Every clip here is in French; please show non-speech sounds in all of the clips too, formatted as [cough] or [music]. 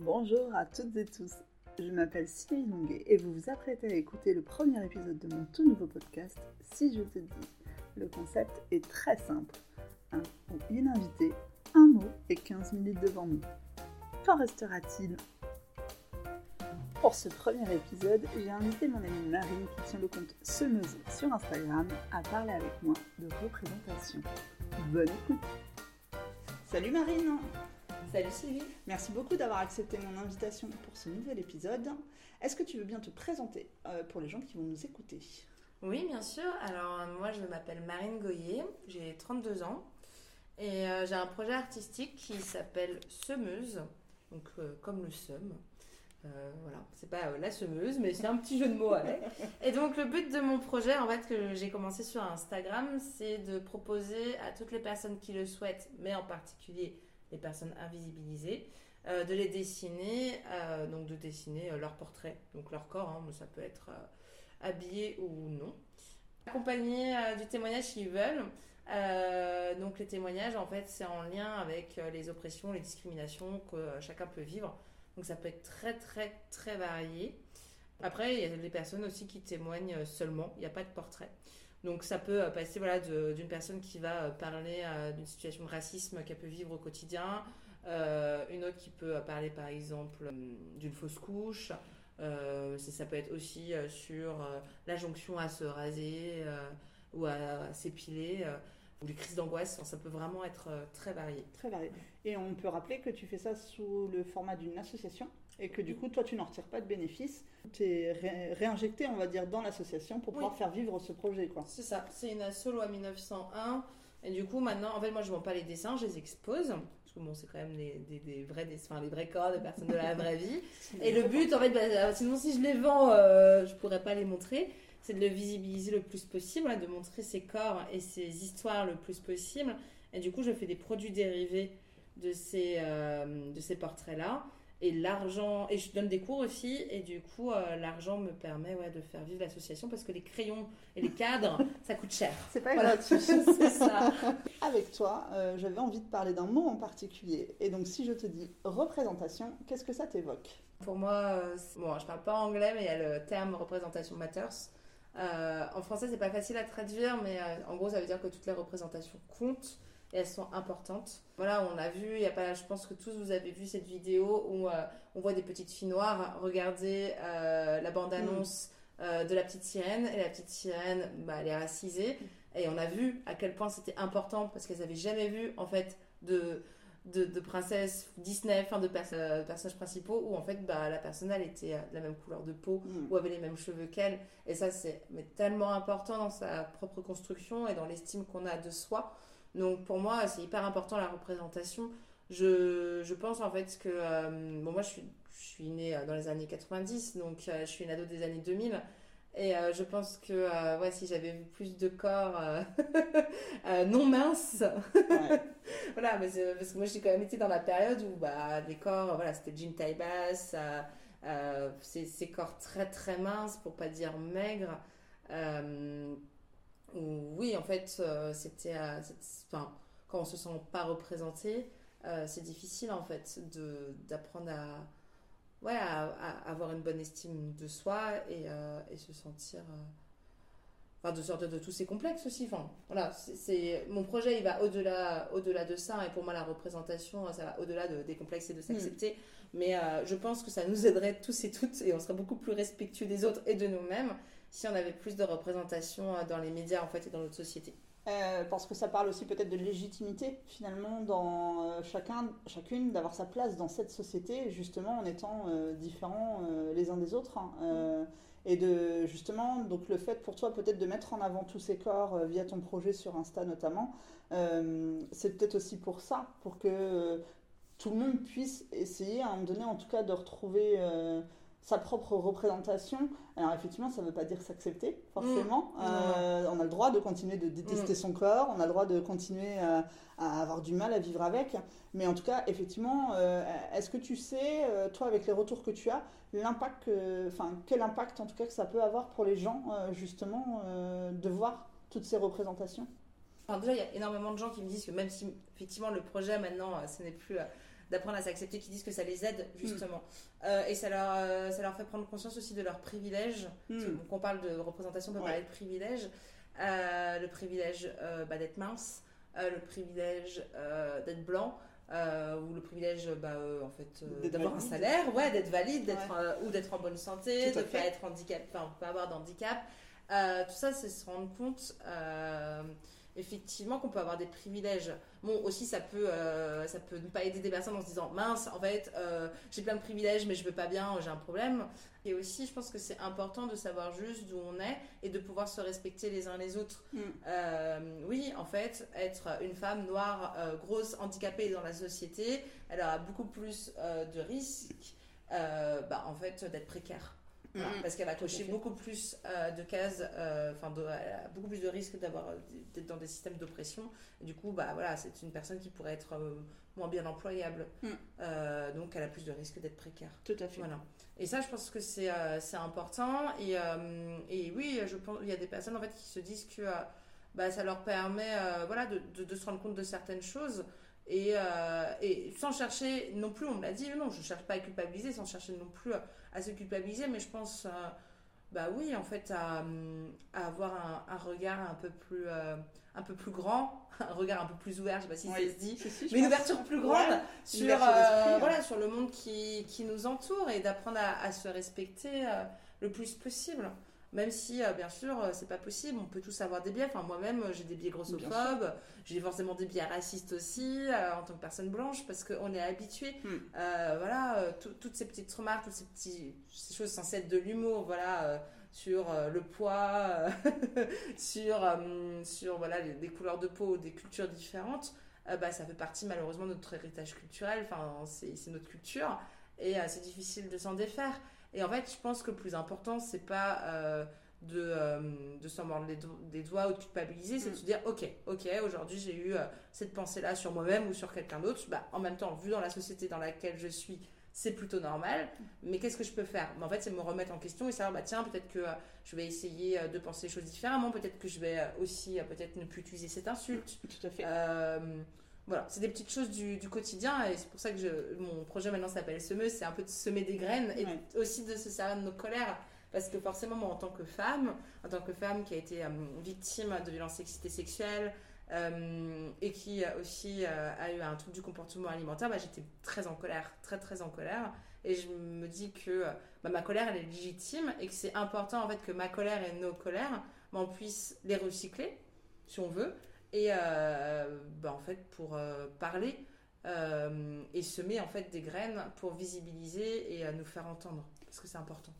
Bonjour à toutes et tous, je m'appelle Sylvie Longuet et vous vous apprêtez à écouter le premier épisode de mon tout nouveau podcast, Si je te dis. Le concept est très simple, un ou une invitée, un mot et 15 minutes devant nous. Qu'en restera-t-il? Pour ce premier épisode, j'ai invité mon amie Marine qui tient le compte Semeuse sur Instagram à parler avec moi de représentation. Bonne écoute Salut Marine Salut Sylvie. Merci beaucoup d'avoir accepté mon invitation pour ce nouvel épisode. Est-ce que tu veux bien te présenter euh, pour les gens qui vont nous écouter? Oui, bien sûr. Alors, euh, moi, je m'appelle Marine Goyer, j'ai 32 ans et euh, j'ai un projet artistique qui s'appelle Semeuse, donc comme le seum. voilà, c'est pas la semeuse, mais c'est un petit jeu de mots avec. [laughs] Et donc, le but de mon projet, en fait, que j'ai commencé sur Instagram, c'est de proposer à toutes les personnes qui le souhaitent, mais en particulier les personnes invisibilisées, euh, de les dessiner, euh, donc de dessiner euh, leur portrait, donc leur corps, hein, ça peut être habillé ou non. Accompagné du témoignage s'ils veulent. donc les témoignages, en fait, c'est en lien avec les oppressions, les discriminations que chacun peut vivre. Donc ça peut être très très très varié. Après, il y a des personnes aussi qui témoignent seulement, il n'y a pas de portrait. Donc ça peut euh, passer voilà, d'une personne qui va euh, parler euh, d'une situation de racisme qu'elle peut vivre au quotidien, une autre qui peut parler par exemple d'une fausse couche. ça peut être aussi sur la jonction à se raser ou à, s'épiler ou les crises d'angoisse. ça peut vraiment être très varié. Très varié. Et on peut rappeler que tu fais ça sous le format d'une association? Et que du coup, toi, tu n'en retires pas de bénéfices. Tu es réinjecté, on va dire, dans l'association pour pouvoir faire vivre ce projet. C'est ça, c'est une asso loi 1901. Et du coup, maintenant, en fait, moi, je ne vends pas les dessins, je les expose. Parce que bon, c'est quand même des, des, vrais dessins, les vrais corps de personnes de la vraie vie. [laughs] et le but, en fait, bah, sinon, si je les vends, euh, je ne pourrais pas les montrer. C'est de le visibiliser le plus possible, de montrer ces corps et ces histoires le plus possible. Et du coup, je fais des produits dérivés de ces, euh, de ces portraits-là. Et l'argent, et je donne des cours aussi, et du coup, euh, l'argent me permet ouais, de faire vivre l'association parce que les crayons et les cadres, [laughs] ça coûte cher. C'est pas gratuit. [laughs] c'est ça. [laughs] Avec toi, euh, j'avais envie de parler d'un mot en particulier. Et donc, si je te dis représentation, qu'est-ce que ça t'évoque? Pour moi, euh, bon, je parle pas anglais, mais il y a le terme représentation matters. en français, c'est pas facile à traduire, mais en gros, ça veut dire que toutes les représentations comptent et elles sont importantes. Voilà, on a vu, il y a pas, je pense que tous vous avez vu cette vidéo où euh, on voit des petites filles noires regarder euh, la bande-annonce euh, de la petite sirène et la petite sirène, bah, elle est racisée et on a vu à quel point c'était important parce qu'elles n'avaient jamais vu en fait de de, de princesse Disney, enfin de personnages principaux, où en fait bah, la personne elle était de la même couleur de peau, mm. ou avait les mêmes cheveux qu'elle. Et ça c'est tellement important dans sa propre construction et dans l'estime qu'on a de soi. Donc pour moi, c'est hyper important la représentation. Je, je pense en fait que. Euh, bon, moi, je suis, je suis née euh, dans les années 90, donc euh, je suis une ado des années 2000. Et je pense que ouais, si j'avais vu plus de corps [laughs] non minces, [laughs] voilà, parce que moi j'ai quand même été dans la période où bah, les corps, voilà, c'était jean taille basse, ces, ces, corps très très minces, pour pas dire maigres oui, en fait, euh, c'était. Euh, enfin, quand on se sent pas représenté, euh, c'est difficile en fait d'apprendre à, ouais, à, avoir une bonne estime de soi et, et se sentir. Enfin, de sortir de tous ces complexes aussi. Enfin, voilà, c'est mon projet, il va au-delà au-delà de ça. Et pour moi, la représentation, ça va au-delà de, des complexes et de s'accepter. Hmm. Mais je pense que ça nous aiderait tous et toutes et on serait beaucoup plus respectueux des autres et de nous-mêmes si on avait plus de représentation euh, dans les médias en fait et dans notre société. Euh, parce que ça parle aussi peut-être de légitimité finalement dans euh, chacun, chacune d'avoir sa place dans cette société justement en étant différents les uns des autres hein. et de justement donc le fait pour toi peut-être de mettre en avant tous ces corps via ton projet sur Insta notamment c'est peut-être aussi pour ça pour que tout le monde puisse essayer à un moment donné en tout cas de retrouver sa propre représentation. Alors effectivement, ça ne veut pas dire s'accepter, forcément. Mm. Euh, on a le droit de continuer de détester mm. son corps, on a le droit de continuer à, avoir du mal à vivre avec. Mais en tout cas, effectivement, euh, est-ce que tu sais, euh, toi, avec les retours que tu as, l'impact, enfin, quel impact en tout cas que ça peut avoir pour les gens, justement, de voir toutes ces représentations? Déjà, il y a énormément de gens qui me disent que même si effectivement le projet maintenant, ce n'est plus d'apprendre à s'accepter, qui disent que ça les aide justement. Euh, et ça leur, euh, ça leur fait prendre conscience aussi de leurs privilèges. Hmm. Donc, on parle de représentation, on peut Ouais. parler de privilèges. Euh, le privilège bah, d'être mince, le privilège d'être blanc. ou le privilège bah, en fait d'avoir un salaire ouais d'être valide d'être ou d'être en bonne santé de pas être handicap enfin pas avoir d'handicap tout ça c'est se rendre compte effectivement qu'on peut avoir des privilèges bon aussi ça peut euh, ça peut ne pas aider des personnes en se disant mince en fait euh, j'ai plein de privilèges mais je veux pas bien j'ai un problème et aussi je pense que c'est important de savoir juste d'où on est et de pouvoir se respecter les uns les autres Mm. euh, oui, en fait, être une femme noire, grosse, handicapée dans la société, elle a beaucoup plus de risques, bah, en fait, d'être précaire. Voilà, Mhm. parce qu'elle va cocher beaucoup plus euh, de cases, euh, enfin, de- elle a beaucoup plus de risques d'avoir euh, d'être dans des systèmes d'oppression. Du coup, bah voilà, c'est une personne qui pourrait être euh, moins bien employable. Mm. Donc, elle a plus de risques d'être précaire. Tout à fait. Voilà. Et ça, je pense que c'est important. Et, et oui, je pense il y a des personnes en fait qui se disent que bah, ça leur permet voilà, de, de- de se rendre compte de certaines choses. Et, euh, et sans chercher non plus, on me l'a dit, non, je cherche pas à culpabiliser, sans chercher non plus à, à se culpabiliser, mais je pense, euh, bah oui, en fait, à, hum, à avoir un, un regard un peu plus, euh, un peu plus grand, [laughs] un regard un peu plus ouvert, je sais pas si Ouais. ça se dit, Si, si, je mais une ouverture plus grande Ouais, sur, voilà, sur le monde qui, qui nous entoure et d'apprendre à, à se respecter le plus possible. Même si, euh, bien sûr, euh, c'est pas possible, on peut tous avoir des biais. Enfin, moi-même, euh, j'ai des biais grossophobes, j'ai forcément des biais racistes aussi, euh, en tant que personne blanche, parce qu'on est habitué. Hmm. Voilà, tout- toutes ces petites remarques, toutes ces, petits, ces choses censées être de l'humour, voilà, sur le poids, [laughs] sur, sur voilà, les, des couleurs de peau, des cultures différentes, bah, ça fait partie malheureusement de notre héritage culturel, enfin, c'est notre culture, et c'est difficile de s'en défaire. Et en fait, je pense que le plus important, c'est pas euh, de, euh, de s'en mordre les do- des doigts ou de culpabiliser, c'est Mm. de se dire, ok, ok, aujourd'hui j'ai eu euh, cette pensée-là sur moi-même ou sur quelqu'un d'autre, bah, en même temps, vu dans la société dans laquelle je suis, c'est plutôt normal, mais qu'est-ce que je peux faire? Mais En fait, c'est me remettre en question et savoir, bah, tiens, peut-être que je vais essayer de penser les choses différemment, peut-être que je vais aussi, peut-être ne plus utiliser cette insulte. [laughs] Tout à fait. Voilà, c'est des petites choses du, du quotidien et c'est pour ça que je- mon projet maintenant s'appelle Semeuse, c'est un peu de semer des graines et Ouais. aussi de se servir de nos colères. Parce que forcément, moi, en tant que femme, en tant que femme qui a été euh, victime de violences sexistes sexuelles euh, et qui aussi euh, a eu un trouble du comportement alimentaire, bah, j'étais très en colère, très très en colère. Et je me dis que bah, ma colère, elle est légitime et que c'est important en fait que ma colère et nos colères, bah, on puisse les recycler, si on veut, et euh, bah, en fait pour euh, parler euh, et semer en fait des graines pour visibiliser et euh, nous faire entendre, parce que c'est important.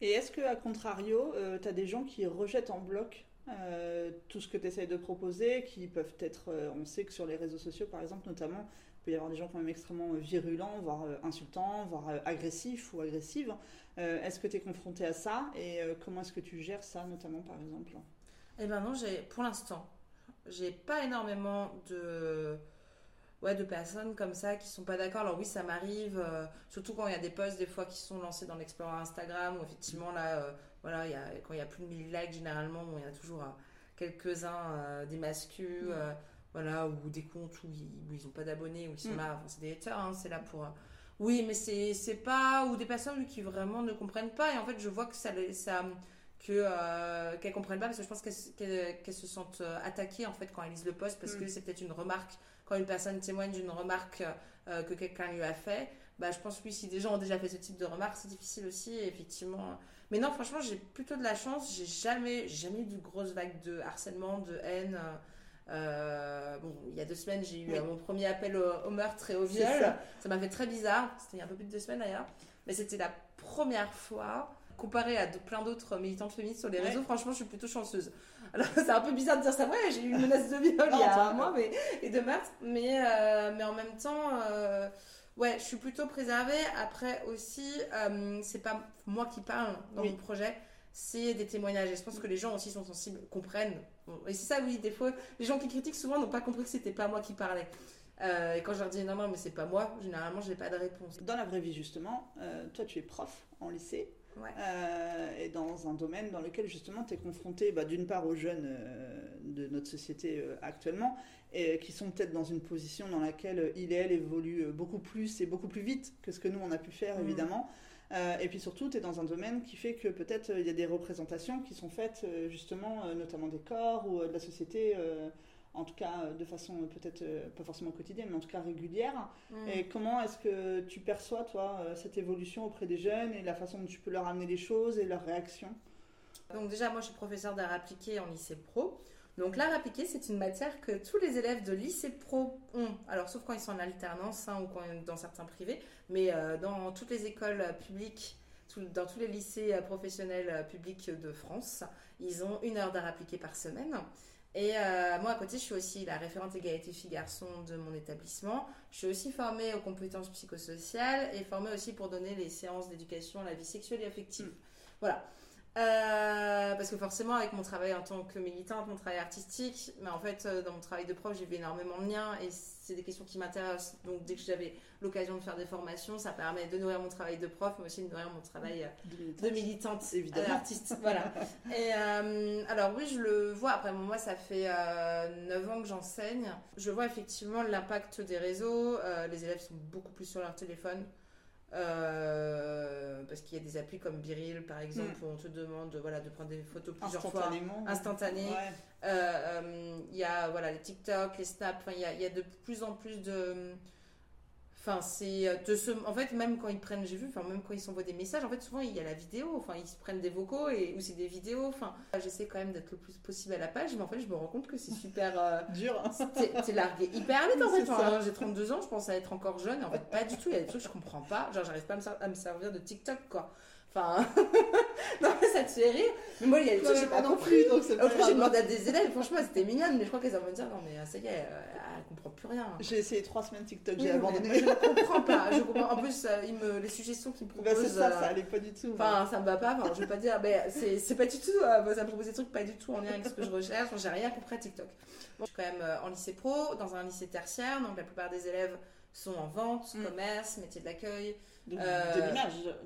Et est-ce que, à contrario, tu as des gens qui rejettent en bloc euh, tout ce que tu essayes de proposer, qui peuvent être, euh, on sait que sur les réseaux sociaux, par exemple, notamment, il peut y avoir des gens quand même extrêmement virulents, voire euh, insultants, voire agressifs ou agressives. Est-ce que tu es confronté à ça et comment est-ce que tu gères ça, notamment, par exemple? Eh ben non, j'ai pour l'instant, j'ai pas énormément de ouais de personnes comme ça qui sont pas d'accord. Alors oui, ça m'arrive, euh, surtout quand il y a des posts des fois qui sont lancés dans l'Explorer Instagram où effectivement là, euh, voilà, il y a, quand il y a plus de 1000 likes généralement, bon, il y a toujours euh, quelques-uns des mascus, Mm. euh, voilà, ou des comptes où ils, où ils ont pas d'abonnés, où ils sont Mm. là, enfin, c'est des haters, hein, c'est là pour oui, mais c'est pas ou des personnes qui vraiment ne comprennent pas et en fait je vois que ça que euh, qu'elles comprennent pas parce que je pense qu'elles se sentent euh, attaquées en fait quand elles lisent le post parce Mm. que c'est peut-être une remarque quand une personne témoigne d'une remarque euh, que quelqu'un lui a fait bah je pense oui si des gens ont déjà fait ce type de remarque c'est difficile aussi effectivement mais non franchement j'ai plutôt de la chance j'ai jamais jamais eu de grosses vagues de harcèlement de haine euh, bon il y a deux semaines j'ai eu Oui. euh, mon premier appel au, au meurtre et au viol ça m'a fait très bizarre c'était il y a un peu plus de deux semaines d'ailleurs mais c'était la première fois comparé à de- plein d'autres militantes féministes sur les Ouais. réseaux, franchement, je suis plutôt chanceuse. Alors, [laughs] c'est un peu bizarre de dire ça, ouais, j'ai eu une menace de viol il y a un mois mais, et de meurtre, mais, euh, mais en même temps, euh, ouais, je suis plutôt préservée. Après aussi, euh, c'est pas moi qui parle dans Oui. mon projet, c'est des témoignages. Et je pense que les gens aussi sont sensibles, comprennent. Et c'est ça, oui, des fois, les gens qui critiquent souvent n'ont pas compris que c'était pas moi qui parlais. Euh, et quand je leur dis non, non, mais c'est pas moi, généralement, j'ai pas de réponse. Dans la vraie vie, justement, euh, toi, tu es prof en lycée. Ouais. euh, et dans un domaine dans lequel justement tu es confronté bah, d'une part aux jeunes euh, de notre société euh, actuellement et qui sont peut-être dans une position dans laquelle il et elle évoluent beaucoup plus et beaucoup plus vite que ce que nous on a pu faire Mm. évidemment. Et puis surtout, tu es dans un domaine qui fait que peut-être il y a des représentations qui sont faites justement, notamment des corps ou de la société, en tout cas euh, de façon euh, peut-être euh, pas forcément quotidienne, mais en tout cas régulière. Mm. Et comment est-ce que tu perçois, toi, cette évolution auprès des jeunes et la façon dont tu peux leur amener les choses et leurs réactions? Donc déjà, moi, je suis professeur d'art appliqué en lycée pro. Donc l'art appliqué, c'est une matière que tous les élèves de lycée pro ont. Alors sauf quand ils sont en alternance hein, ou quand dans certains privés, mais euh, dans toutes les écoles euh, publiques, tout- dans tous les lycées euh, professionnels publics de France, ils ont une heure d'art appliqué par semaine. Et euh, moi, à côté, je suis aussi la référente égalité filles-garçons de mon établissement. Je suis aussi formée aux compétences psychosociales et formée aussi pour donner les séances d'éducation à la vie sexuelle et affective. Mm. Voilà. Euh, parce que forcément, avec mon travail en tant que militante, mon travail artistique, mais en fait, euh, dans mon travail de prof, j'ai vu énormément de liens et c'est des questions qui m'intéressent. Donc, dès que j'avais l'occasion de faire des formations, ça permet de nourrir mon travail de prof, mais aussi de nourrir mon travail euh, de militante, Évidemment. euh, artiste. [laughs] Voilà. Et euh, alors oui, je le vois. Après, moi, ça fait euh, 9 ans que j'enseigne. Je vois effectivement l'impact des réseaux. Euh, les élèves sont beaucoup plus sur leur téléphone. Euh, parce qu'il y a des applis comme Biril, par exemple, où on te demande de, voilà, de prendre des photos plusieurs fois Instantanément. instantanées. Ouais. Euh, euh, Il y a voilà, les TikTok, les Snap, il y a, il y a de plus en plus de. Enfin, c'est euh, de. En fait, même quand ils prennent, j'ai vu, enfin, même quand ils s'envoient des messages, en fait, souvent il y a la vidéo, enfin, ils se prennent des vocaux et, ou c'est des vidéos, enfin. J'essaie quand même d'être le plus possible à la page, mais en fait, je me rends compte que c'est super. euh, [laughs] Dur. hein. T'es t'es largué hyper vite en fait. Enfin, J'ai 32 ans, je pense à être encore jeune. Et en fait, pas du tout. Il y a des trucs que je comprends pas. Genre, j'arrive pas à me, ser- à me servir de TikTok quoi. Enfin, [laughs] non, mais ça te fait rire. Mais moi, il y a des trucs que j'ai pas compris. donc c'est Après, j'ai demandé à des élèves, franchement, c'était mignonne, mais je crois qu'elles vont me dire non, mais euh, ça y est, euh, elle comprend plus rien. J'ai essayé trois semaines TikTok, Oui, j'ai mais abandonné. Je ne [laughs] comprends pas. Je comprends. En plus, euh, me... les suggestions qu'ils me Bah, proposent. c'est ça, euh, ça allait pas du tout. Enfin, ça me va pas. Enfin, je vais pas dire, mais c'est c'est pas du tout. euh, ça me propose des trucs pas du tout en lien avec ce que je recherche. J'ai rien compris à TikTok. Bon, je suis quand même en lycée pro, dans un lycée tertiaire, donc la plupart des élèves sont en vente, Mm. commerce, métier de l'accueil, de, euh,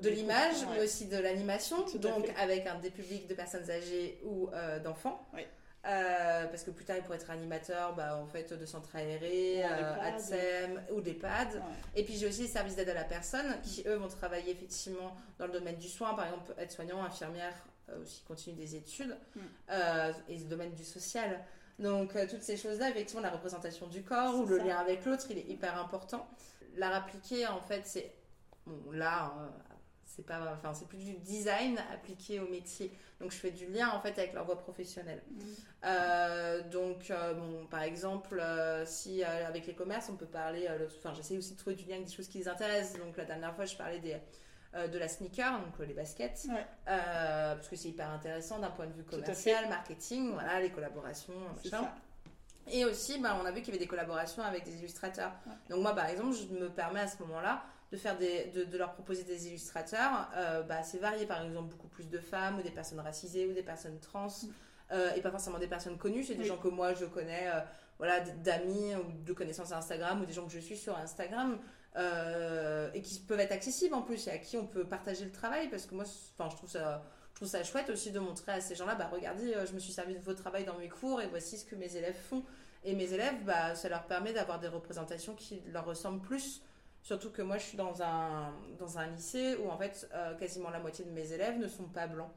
de l'image. Ouais. mais aussi de l'animation, donc avec un des publics de personnes âgées ou euh, d'enfants. Oui. Euh, parce que plus tard, ils pourraient être animateurs bah, en fait, de centres aérés, Ouais, euh. ADSEM ou d'EHPAD. Ouais. Et puis j'ai aussi les services d'aide à la personne qui, eux, vont travailler effectivement dans le domaine du soin, par exemple, être soignant, infirmière, euh, aussi continuer des études, Mm. euh, et le domaine du social. Donc euh, toutes ces choses-là, effectivement, la représentation du corps ou le ça. lien avec l'autre, il est hyper important. L'art appliqué, en fait, c'est bon, là, euh, c'est pas, enfin, c'est plus du design appliqué au métier. Donc je fais du lien en fait avec leur voie professionnelle. Mm. Euh, donc, bon, par exemple, si avec les commerces, on peut parler, le- enfin, j'essaie aussi de trouver du lien avec des choses qui les intéressent. Donc, la dernière fois, je parlais des, euh, de la sneaker, donc euh, les baskets, Ouais. euh, parce que c'est hyper intéressant d'un point de vue commercial, marketing, voilà, les collaborations, C'est machin. Et aussi, bah, on a vu qu'il y avait des collaborations avec des illustrateurs. Ouais. Donc moi, par exemple, je me permets à ce moment-là de, faire des, de, de leur proposer des illustrateurs euh, bah, assez variés. Par exemple, beaucoup plus de femmes ou des personnes racisées ou des personnes trans. euh, et pas forcément des personnes connues. C'est des Oui. gens que moi, je connais, euh, voilà, d'amis ou de connaissances Instagram ou des gens que je suis sur Instagram. Euh, et qui peuvent être accessibles en plus et à qui on peut partager le travail parce que moi enfin je trouve ça je trouve ça chouette aussi de montrer à ces gens-là bah regardez euh, je me suis servi de vos travail dans mes cours et voici ce que mes élèves font et mes élèves, bah, ça leur permet d'avoir des représentations qui leur ressemblent plus. Surtout que moi, je suis dans un, dans un lycée où, en fait, euh, quasiment la moitié de mes élèves ne sont pas blancs.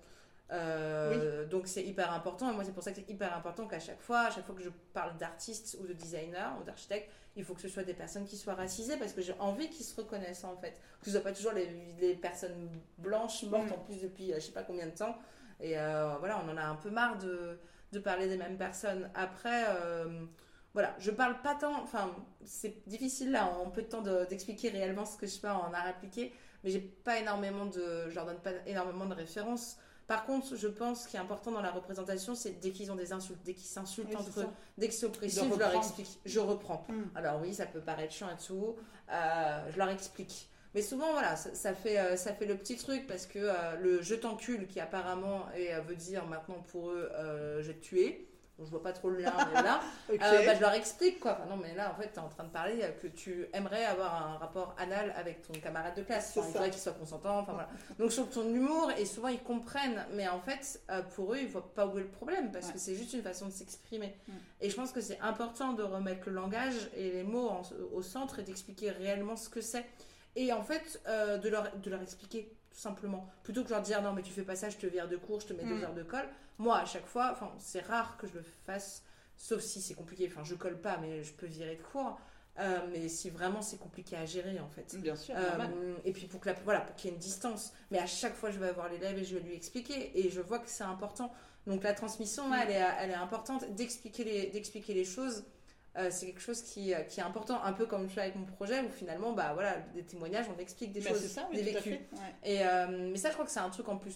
Euh, Donc, c'est hyper important. Et moi, c'est pour ça que c'est hyper important qu'à chaque fois, à chaque fois que je parle d'artistes ou de designers ou d'architectes, il faut que ce soit des personnes qui soient racisées parce que j'ai envie qu'ils se reconnaissent, en fait. Que ce soit pas toujours les, les personnes blanches mortes Mm. en plus depuis euh, je sais pas combien de temps. Et euh, voilà, on en a un peu marre de, de parler des mêmes personnes. Après, euh, voilà, je parle pas tant, enfin, c'est difficile là en peu de temps de- d'expliquer réellement ce que je fais en art appliqué, mais j'ai pas énormément de, je leur donne pas énormément de références. Par contre, je pense qu'il est important dans la représentation, c'est dès qu'ils ont des insultes, dès qu'ils s'insultent Oui, entre eux, dès oppressif, De je leur explique, je reprends. Mm. Alors oui, ça peut paraître chiant et tout, euh, je leur explique. Mais souvent, voilà, ça, ça fait, euh, ça fait le petit truc parce que euh, le je t'encule, qui apparemment est, veut dire maintenant pour eux, je vais te tuer, je vois pas trop le lien, mais là, [laughs] euh, bah, je leur explique quoi. Enfin, non, mais là, en fait, tu es en train de parler euh, que tu aimerais avoir un rapport anal avec ton camarade de classe. Enfin, il faudrait qu'il soit consentant. Enfin, voilà. Donc, trouve ton humour, et souvent ils comprennent, mais en fait, euh, pour eux, ils voient pas où est le problème parce Ouais. que c'est juste une façon de s'exprimer. Mm. Et je pense que c'est important de remettre le langage et les mots en- au centre et d'expliquer réellement ce que c'est. Et en fait, euh, de, leur, de leur expliquer tout simplement. Plutôt que de leur dire non, mais tu fais pas ça, je te vire de cours, je te mets Mm. deux heures de colle. Moi, à chaque fois, enfin, c'est rare que je le fasse, sauf si c'est compliqué. Enfin, je colle pas, mais je peux virer de cours. Euh, mais si vraiment c'est compliqué à gérer, en fait. Bien sûr, Euh, et puis pour que la, voilà, pour qu'il y ait une distance. Mais à chaque fois, je vais avoir l'élève et je vais lui expliquer. Et je vois que c'est important. Donc la transmission, là, Mm. elle, est, elle est importante. D'expliquer les, d'expliquer les choses, euh, c'est quelque chose qui, qui est important. Un peu comme je fais avec mon projet où finalement, bah voilà, des témoignages, on explique des Bah, choses, c'est ça, oui, des vécus. fait. Ouais. Et, mais ça, je crois que c'est un truc en plus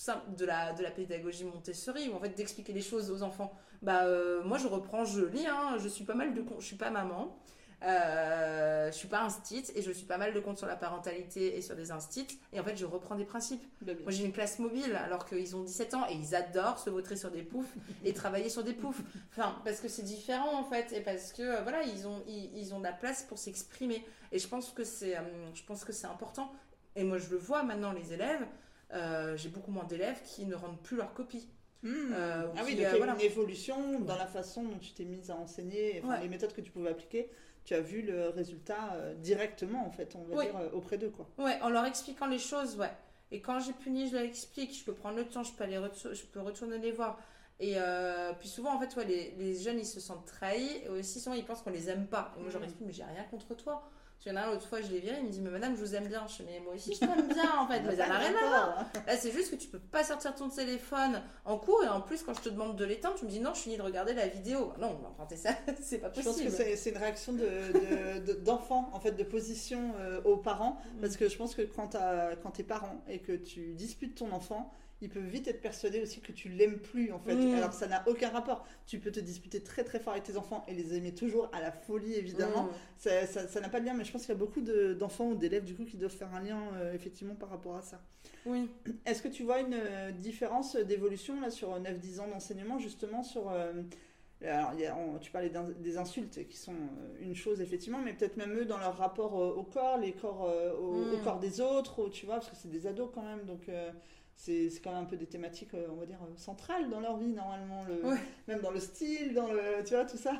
simple de la, de la pédagogie Montessori, où en fait d'expliquer les choses aux enfants. Bah, euh, moi, je reprends, je lis, hein, je suis pas mal de je suis pas maman, euh, je suis pas instit et je suis pas mal de comptes sur la parentalité et sur des instits. Et en fait, je reprends des principes. Bah, bien Moi, j'ai une classe mobile alors qu'ils ont 17 ans et ils adorent se vautrer sur des poufs [laughs] et travailler sur des poufs. Enfin, parce que c'est différent en fait et parce que euh, voilà, ils ont, ils, ils ont de la place pour s'exprimer. Et je pense que c'est, je pense que c'est important. Et moi, je le vois maintenant, les élèves. Euh, j'ai beaucoup moins d'élèves qui ne rendent plus leurs copies. Hmm. Euh, ah oui, donc il y euh, a voilà. une évolution dans la façon dont tu t'es mise à enseigner, enfin, Ouais. les méthodes que tu pouvais appliquer. Tu as vu le résultat euh, directement, en fait, on va Oui. dire, euh, auprès d'eux, quoi. Ouais, en leur expliquant les choses, ouais. Et quand j'ai puni, je leur explique, je peux prendre le temps, je peux, aller retour- je peux retourner les voir. Et euh, puis souvent, en fait, ouais, les, les jeunes, ils se sentent trahis. Et aussi, souvent, ils pensent qu'on les aime pas. Et moi, je leur Mhm. explique, mais j'ai rien contre toi. Parce a l'autre fois, je l'ai viré, il me dit, mais madame, je vous aime bien. Je fais, mais moi aussi, je t'aime bien, en fait. [laughs] Mais ça n'a rien à voir. Là, c'est juste que tu peux pas sortir ton téléphone en cours. Et en plus, quand je te demande de l'éteindre, tu me dis, non, je finis de regarder la vidéo. Non, on va emprunter ça, [laughs] c'est pas Je pense que possible. c'est une réaction d'enfant, de, en fait, de position euh, aux parents. Mm. Parce que je pense que quand, quand t'es parent et que tu disputes ton enfant, il peut vite être persuadé aussi que tu l'aimes plus, en fait. Mm. Alors ça n'a aucun rapport. Tu peux te disputer très très fort avec tes enfants et les aimer toujours à la folie, évidemment. Mm. Ça ça- ça n'a pas de lien, mais je pense qu'il y a beaucoup de- d'enfants ou d'élèves, du coup, qui doivent faire un lien, euh, effectivement, par rapport à ça. Oui. Est-ce que tu vois une euh, différence d'évolution là sur 9-10 ans d'enseignement justement sur euh, alors, il y a- on- tu parlais des insultes qui sont euh, une chose effectivement mais peut-être même eux dans leur rapport euh, au corps les corps euh, au, Mm. au corps des autres tu vois parce que c'est des ados quand même donc euh, c'est quand même un peu des thématiques euh, on va dire euh, centrales dans leur vie normalement le, Ouais. même dans le style dans le tu vois tout ça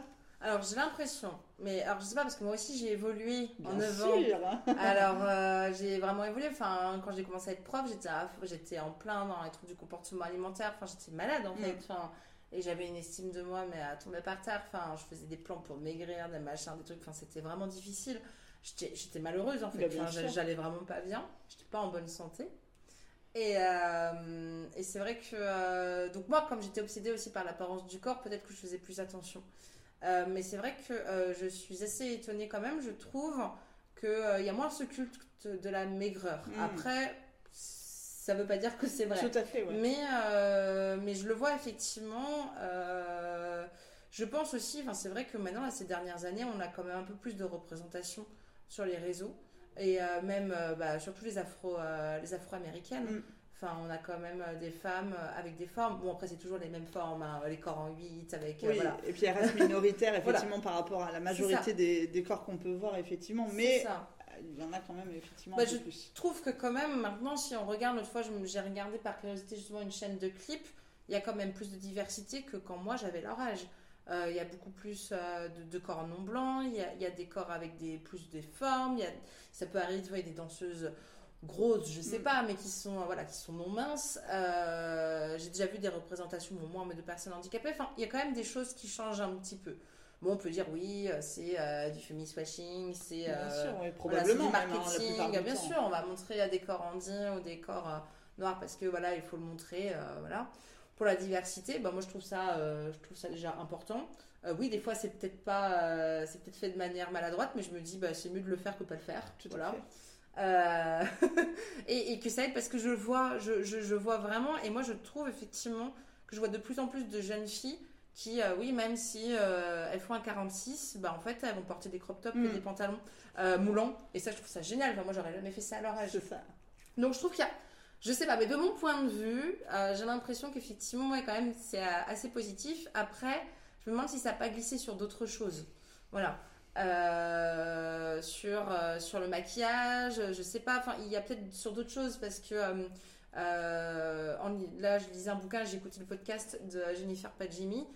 Alors, j'ai l'impression. Mais alors, je sais pas, parce que moi aussi, j'ai évolué en bien 9 ans. sûr hein. [laughs] Alors, euh, j'ai vraiment évolué. Enfin, quand j'ai commencé à être prof, j'étais, en plein dans les trucs du comportement alimentaire. Enfin, j'étais malade en fait. Mm. Enfin, et j'avais une estime de moi, mais à tomber par terre. Enfin, je faisais des plans pour maigrir, des machins, des trucs. Enfin, c'était vraiment difficile. J'étais, malheureuse en fait. Bah, Enfin, j'a- j'allais vraiment pas bien. J'étais pas en bonne santé. Et, euh, et c'est vrai que. euh, donc, moi, comme j'étais obsédée aussi par l'apparence du corps, peut-être que je faisais plus attention. Euh, mais c'est vrai que je suis assez étonnée quand même. Je trouve qu'il y a moins ce culte de la maigreur. Mm. Après, ça veut pas dire que c'est vrai. tout à fait ouais. Mais, mais je le vois effectivement. je pense aussi, c'est vrai que maintenant, là, ces dernières années, on a quand même un peu plus de représentation sur les réseaux. Et euh, même, euh, bah, surtout les, Afro, euh, les Afro-américaines. Mm. Enfin, on a quand même des femmes avec des formes. Bon, après, c'est toujours les mêmes formes, hein, les corps en 8, avec. euh, voilà. et puis elle reste minoritaire [laughs] Voilà. effectivement par rapport à la majorité des, des corps qu'on peut voir effectivement, mais ça. il y en a quand même effectivement Bah, un peu je- plus. Trouve que quand même, maintenant, si on regarde, l'autre fois, j'ai regardé par curiosité justement une chaîne de clips, il y a quand même plus de diversité que quand moi j'avais leur âge. Euh, il y a beaucoup plus euh, de, de corps non blancs, il y a, il y a des corps avec des, plus des formes, il y a, ça peut arriver, tu vois, il y a des danseuses grosses, je sais Mm. pas, mais qui sont, voilà, qui sont non minces. Euh, J'ai déjà vu des représentations, bon, moi, mais de personnes handicapées. Enfin, il y a quand même des choses qui changent un petit peu. Bon, on peut dire oui, c'est du féminisme washing, c'est oui, voilà, probablement du hein, marketing, bien temps. sûr, on va montrer à des corps andins ou des corps noirs parce que voilà, il faut le montrer, voilà. Pour la diversité, bah, moi je trouve ça, euh, je trouve ça déjà important. Euh, oui, des fois c'est peut-être pas, euh, c'est peut-être fait de manière maladroite, mais je me dis bah c'est mieux de le faire que pas le faire, Tout voilà. Euh, [laughs] et, et que ça aide parce que je le vois, je, je, je vois vraiment, et moi je trouve effectivement que je vois de plus en plus de jeunes filles qui, oui, même si elles font un 46, bah en fait elles vont porter des crop tops et Mm. des pantalons moulants, et ça je trouve ça génial. Enfin, moi j'aurais jamais fait ça à leur âge. Ça. Donc je trouve qu'il y a Je sais pas, mais de mon point de vue, euh, j'ai l'impression qu'effectivement, quand même, c'est euh, assez positif. Après, je me demande si ça n'a pas glissé sur d'autres choses. Voilà. Euh, sur, sur le maquillage, je sais pas, enfin, il y a peut-être sur d'autres choses parce que là, je lisais un bouquin, j'ai écouté le podcast de Jennifer Padjimi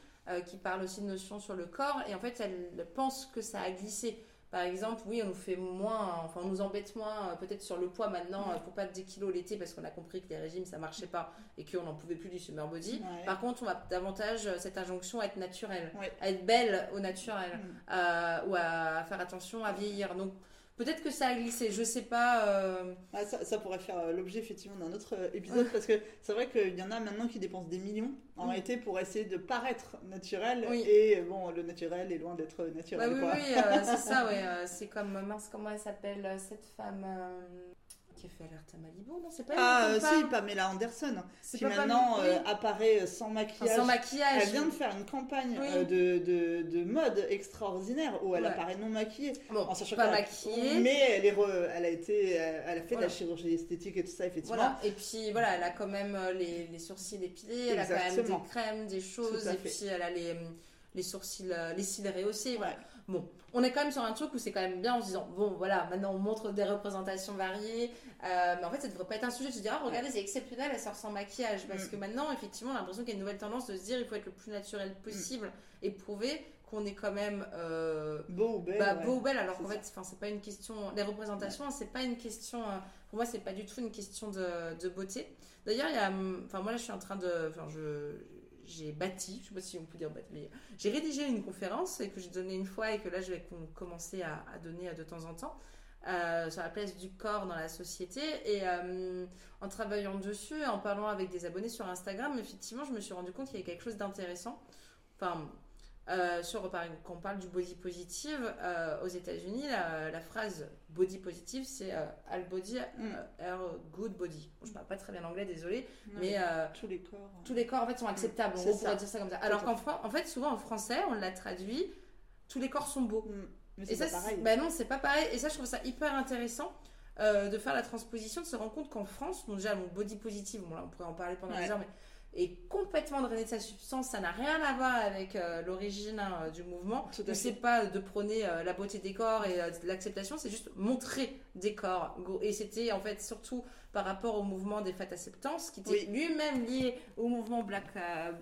qui parle aussi de notions sur le corps et en fait, elle pense que ça a glissé. Par exemple, oui, on nous fait moins, enfin, on nous embête moins, euh, peut-être sur le poids maintenant, pour pas de 10 kilos l'été parce qu'on a compris que les régimes ça marchait pas et qu'on n'en pouvait plus du summer body. Par contre, on va davantage euh, cette injonction à être naturelle, à être belle au naturel, mm. euh, ou à faire attention à vieillir. Donc, Peut-être que ça a glissé, je sais pas. Euh. Ah, ça, pourrait faire euh, l'objet effectivement d'un autre euh, épisode parce que c'est vrai qu'il y en a maintenant qui dépensent des millions en réalité pour essayer de paraître naturel et bon, le naturel est loin d'être naturel. Bah oui, oui, c'est ça, [laughs] oui. c'est comme, mince, comment elle s'appelle cette femme qui a fait Alerte à Malibu, non C'est pas Ah, euh, si, Pamela Anderson, qui maintenant euh, apparaît euh, sans maquillage. sans maquillage. Elle vient de faire une campagne de, de, de, mode extraordinaire où elle apparaît non maquillée. Bon, en sachant pas maquillée. Mais elle, est elle, a été, elle a fait de la chirurgie esthétique et tout ça, effectivement. Voilà. Et puis voilà, elle a quand même les, les sourcils épilés, elle a quand même des crèmes, des choses, et puis elle a les, les sourcils, les cils rehaussés. Voilà. Bon, on est quand même sur un truc où c'est quand même bien en se disant bon voilà maintenant on montre des représentations variées euh, mais en fait ça devrait pas être un sujet de se dire ah, regardez c'est exceptionnel elle sort sans maquillage parce mm. que maintenant effectivement on a l'impression qu'il y a une nouvelle tendance de se dire il faut être le plus naturel possible et prouver qu'on est quand même euh, beau ou belle bah, beau ou belle alors qu'en fait c'est pas une question les représentations c'est pas une question euh, pour moi c'est pas du tout une question de, de beauté. D'ailleurs il y a enfin moi là je suis en train de enfin je j'ai bâti, je sais pas si on peut dire bâti, mais j'ai rédigé une conférence que j'ai donnée une fois et que là je vais commencer à, donner de temps en temps euh, sur la place du corps dans la société. Et euh, en travaillant dessus, en parlant avec des abonnés sur Instagram, effectivement, je me suis rendu compte qu'il y avait quelque chose d'intéressant. Enfin, euh, sur, quand on parle du body positive, euh, aux États-Unis, la, phrase body positive, c'est euh, all body, mm. are good body. je parle pas très bien anglais, désolé, mais tous les corps, tous les corps en fait sont acceptables. on pourrait dire ça comme ça. Alors qu'en en fait, souvent en français, on l'a traduit, tous les corps sont beaux. Mm. Mais c'est pas pareil. Bah non, c'est pas pareil. Et ça, je trouve ça hyper intéressant. de faire la transposition, de se rendre compte qu'en France, bon, déjà, mon body positive, bon, là, on pourrait en parler pendant des heures, mais est complètement drainé de sa substance. Ça n'a rien à voir avec euh, l'origine hein, du mouvement. Ce n'est pas de prôner euh, la beauté des corps et euh, l'acceptation, c'est juste montrer des corps. Et c'était en fait surtout par rapport au mouvement des fêtes acceptance, qui était lui-même lié au mouvement Black,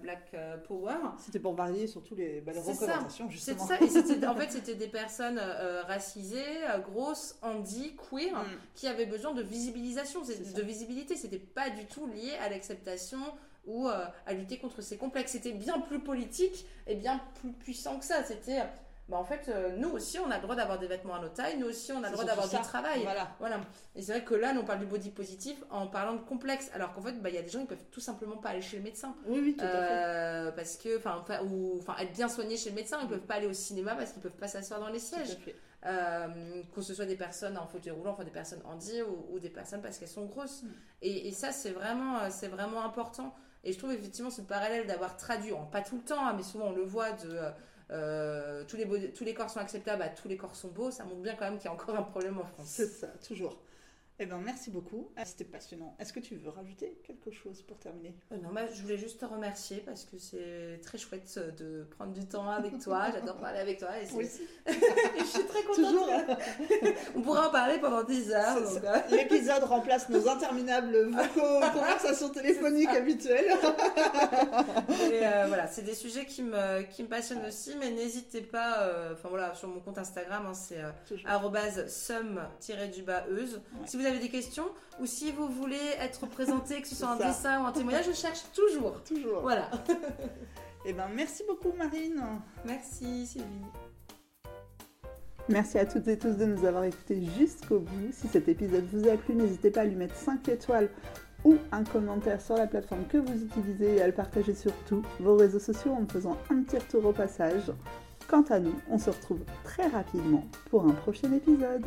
Black Power. C'était pour varier surtout les, bah, les représentations, justement. C'est ça. Et [laughs] en fait, c'était des personnes racisées, grosses, handy, queer, mm. qui avaient besoin de visibilisation, de visibilité. C'était pas du tout lié à l'acceptation ou euh, à lutter contre ces complexes. C'était bien plus politique et bien plus puissant que ça. C'était, bah, en fait, euh, nous aussi, on a le droit d'avoir des vêtements à nos tailles, nous aussi, on a le droit d'avoir du travail. Voilà. voilà. Et c'est vrai que là, nous, on parle du body positif en parlant de complexe, alors qu'en fait, bah, il y a des gens qui peuvent tout simplement pas aller chez le médecin. Oui, oui, tout à fait. Euh, parce que, enfin, ou enfin, être bien soigné chez le médecin, ils peuvent pas aller au cinéma parce qu'ils peuvent pas s'asseoir dans les sièges. que ce soit des personnes en fauteuil roulant, enfin des personnes handy ou, ou des personnes parce qu'elles sont grosses. Mm. Et, et, ça, c'est vraiment, c'est vraiment important. Et je trouve effectivement ce parallèle d'avoir traduit, pas tout le temps, hein, mais souvent on le voit, de euh, tous, les tous les corps sont acceptables, tous les corps sont beaux, ça montre bien quand même qu'il y a encore un problème en France. C'est ça, toujours. Eh bien, merci beaucoup. Ah, c'était passionnant. Est-ce que tu veux rajouter quelque chose pour terminer? Euh, Non, je voulais juste te remercier parce que c'est très chouette de prendre du temps avec toi. [laughs] J'adore parler avec toi. Et oui. [laughs] je suis très contente. Toujours. [laughs] On pourra en parler pendant 10 heures. Euh. L'épisode remplace nos interminables vocaux, conversations téléphoniques habituelles. Euh, voilà, c'est des sujets qui me, qui me passionnent aussi, mais n'hésitez pas. Enfin voilà, sur mon compte Instagram, hein, c'est sum-du-bas-euse. Si vous avez des questions ou si vous voulez être présenté, que ce soit un dessin ou un témoignage, je cherche toujours. Toujours. Voilà. [laughs] eh ben, merci beaucoup, Marine. Merci, Sylvie. Merci à toutes et tous de nous avoir écoutés jusqu'au bout. Si cet épisode vous a plu, n'hésitez pas à lui mettre 5 étoiles ou un commentaire sur la plateforme que vous utilisez et à le partager sur tous vos réseaux sociaux en me faisant un petit retour au passage. Quant à nous, on se retrouve très rapidement pour un prochain épisode.